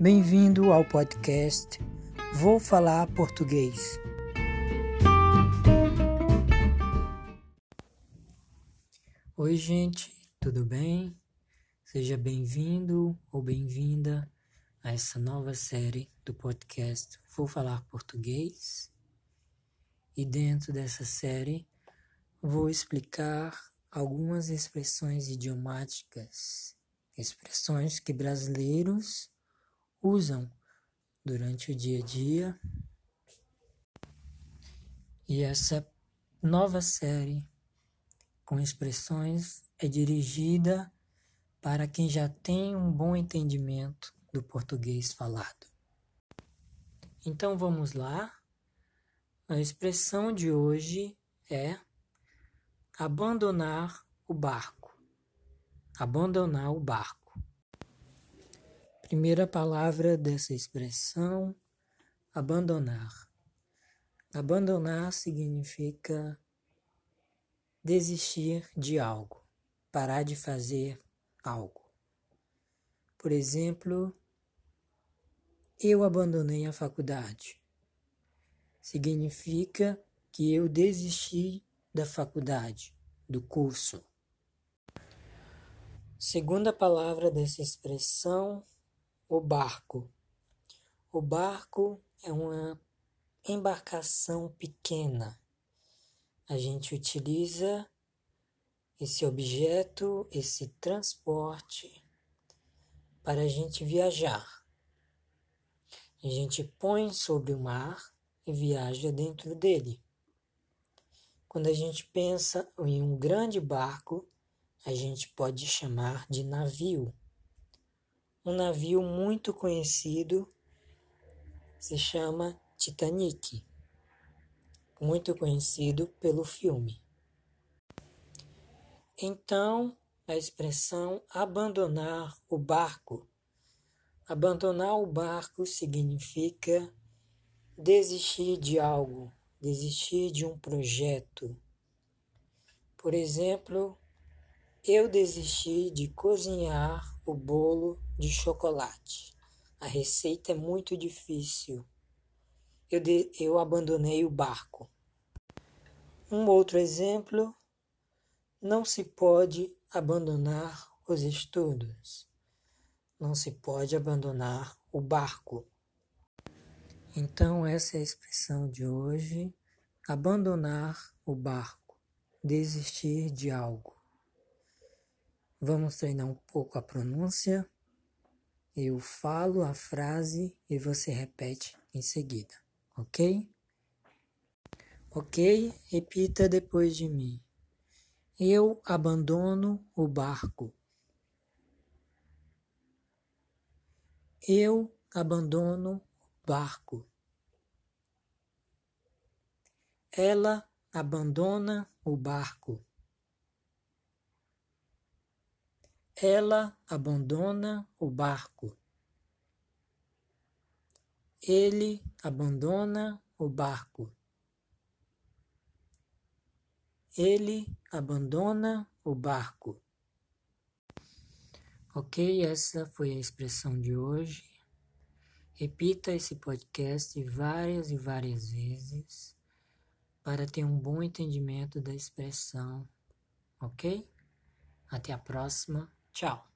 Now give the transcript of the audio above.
Bem-vindo ao podcast Vou Falar Português. Oi, gente, tudo bem? Seja bem-vindo ou bem-vinda a essa nova série do podcast Vou Falar Português. E dentro dessa série vou explicar algumas expressões idiomáticas, expressões que brasileiros usam durante o dia a dia. E essa nova série com expressões é dirigida para quem já tem um bom entendimento do português falado. Então vamos lá. A expressão de hoje é abandonar o barco. Abandonar o barco. Primeira palavra dessa expressão, abandonar. Abandonar significa desistir de algo, parar de fazer algo. Por exemplo, eu abandonei a faculdade. Significa que eu desisti da faculdade, do curso. Segunda palavra dessa expressão, o barco. O barco é uma embarcação pequena a gente utiliza esse objeto, esse transporte para a gente viajar. A gente põe sobre o mar e viaja dentro dele. Quando a gente pensa em um grande barco, a gente pode chamar de navio. Um navio muito conhecido se chama Titanic muito conhecido pelo filme. Então, a expressão abandonar o barco. Abandonar o barco significa desistir de algo, desistir de um projeto. Por exemplo, eu desisti de cozinhar o bolo de chocolate. A receita é muito difícil eu, de, eu abandonei o barco. Um outro exemplo, não se pode abandonar os estudos. Não se pode abandonar o barco. Então, essa é a expressão de hoje: abandonar o barco, desistir de algo. Vamos treinar um pouco a pronúncia. Eu falo a frase e você repete em seguida ok? Ok? Repita depois de mim. Eu abandono o barco. Eu abandono o barco. Ela abandona o barco. Ela abandona o barco. Ele abandona o barco. Ele abandona o barco. Ok, essa foi a expressão de hoje. Repita esse podcast várias e várias vezes para ter um bom entendimento da expressão. Ok? Até a próxima. Tchau.